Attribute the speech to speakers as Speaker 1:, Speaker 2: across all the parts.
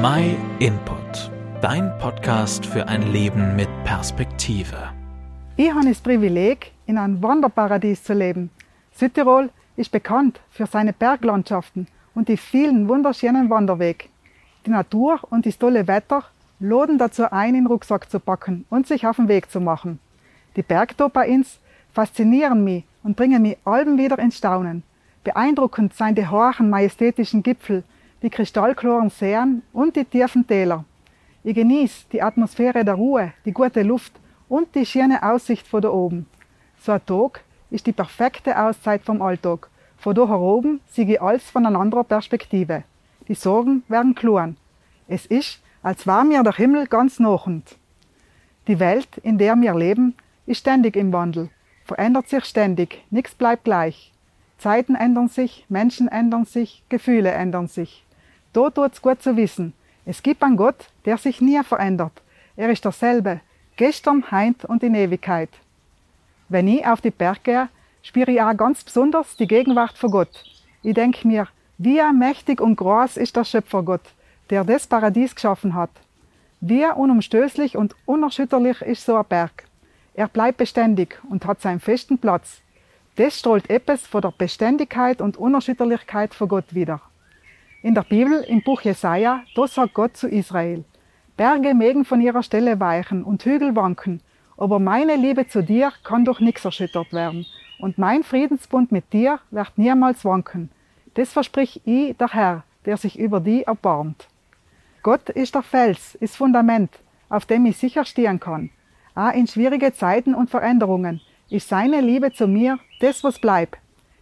Speaker 1: My Input, dein Podcast für ein Leben mit Perspektive.
Speaker 2: Ich habe das Privileg, in einem Wanderparadies zu leben. Südtirol ist bekannt für seine Berglandschaften und die vielen wunderschönen Wanderwege. Die Natur und das tolle Wetter laden dazu ein, den Rucksack zu packen und sich auf den Weg zu machen. Die Bergtopa-Ins faszinieren mich und bringen mich allem wieder ins Staunen. Beeindruckend seien die hohen majestätischen Gipfel, die kristallklaren Seen und die tiefen Täler. Ich genieße die Atmosphäre der Ruhe, die gute Luft und die schöne Aussicht von da oben. So ein Tag ist die perfekte Auszeit vom Alltag. Von da oben sehe ich alles von einer anderen Perspektive. Die Sorgen werden klar. Es ist, als war mir der Himmel ganz nachend. Die Welt, in der wir leben, ist ständig im Wandel, verändert sich ständig, nichts bleibt gleich. Zeiten ändern sich, Menschen ändern sich, Gefühle ändern sich. Da tut's gut zu wissen, es gibt einen Gott, der sich nie verändert. Er ist derselbe, gestern, heint und in Ewigkeit. Wenn ich auf die Berg gehe, spüre ich auch ganz besonders die Gegenwart von Gott. Ich denke mir, wie mächtig und groß ist der Schöpfergott, der das Paradies geschaffen hat. Wie unumstößlich und unerschütterlich ist so ein Berg. Er bleibt beständig und hat seinen festen Platz. Das strahlt etwas von der Beständigkeit und Unerschütterlichkeit von Gott wider. In der Bibel, im Buch Jesaja, da sagt Gott zu Israel: Berge mögen von ihrer Stelle weichen und Hügel wanken, aber meine Liebe zu dir kann durch nichts erschüttert werden und mein Friedensbund mit dir wird niemals wanken. Das versprich ich, der Herr, der sich über die erbarmt. Gott ist der Fels, ist Fundament, auf dem ich sicher stehen kann. Auch in schwierige Zeiten und Veränderungen ist seine Liebe zu mir das, was bleibt.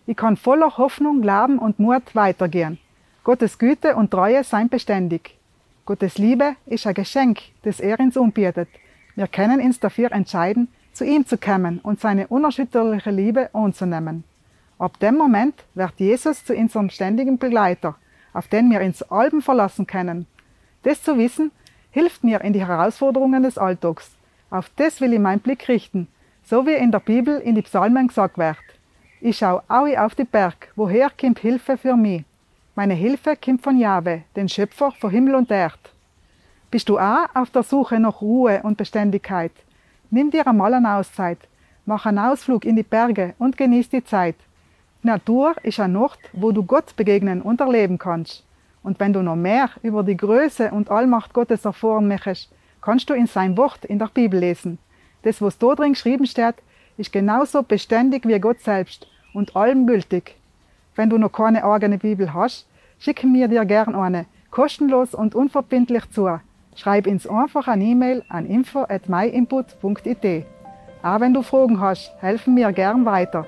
Speaker 2: Ich kann voller Hoffnung, Glauben und Mut weitergehen. Gottes Güte und Treue seien beständig. Gottes Liebe ist ein Geschenk, das er uns umbietet. Wir können uns dafür entscheiden, zu ihm zu kommen und seine unerschütterliche Liebe anzunehmen. Ab dem Moment wird Jesus zu unserem ständigen Begleiter, auf den wir uns Alben verlassen können. Das zu wissen, hilft mir in die Herausforderungen des Alltags. Auf das will ich meinen Blick richten, so wie in der Bibel in die Psalmen gesagt wird. Ich schau auch auf die Berg, woher kommt Hilfe für mich? Meine Hilfe kommt von Jahwe, den Schöpfer von Himmel und Erd. Bist du auch auf der Suche nach Ruhe und Beständigkeit? Nimm dir einmal eine Auszeit, mach einen Ausflug in die Berge und genieß die Zeit. Natur ist ein Ort, wo du Gott begegnen und erleben kannst. Und wenn du noch mehr über die Größe und Allmacht Gottes erfahren möchtest, kannst du in sein Wort in der Bibel lesen. Das, was da drin geschrieben steht, ist genauso beständig wie Gott selbst und allem gültig. Wenn du noch keine eigene Bibel hast, schicken wir dir gern eine, kostenlos und unverbindlich zu. Schreib uns einfach eine E-Mail an info@myinput.it. Auch wenn du Fragen hast, helfen wir gern weiter.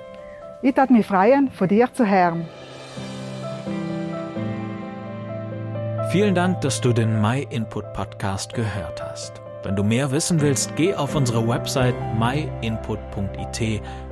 Speaker 2: Ich tat mich freuen, von dir zu hören.
Speaker 1: Vielen Dank, dass du den My Input Podcast gehört hast. Wenn du mehr wissen willst, geh auf unsere Website myinput.it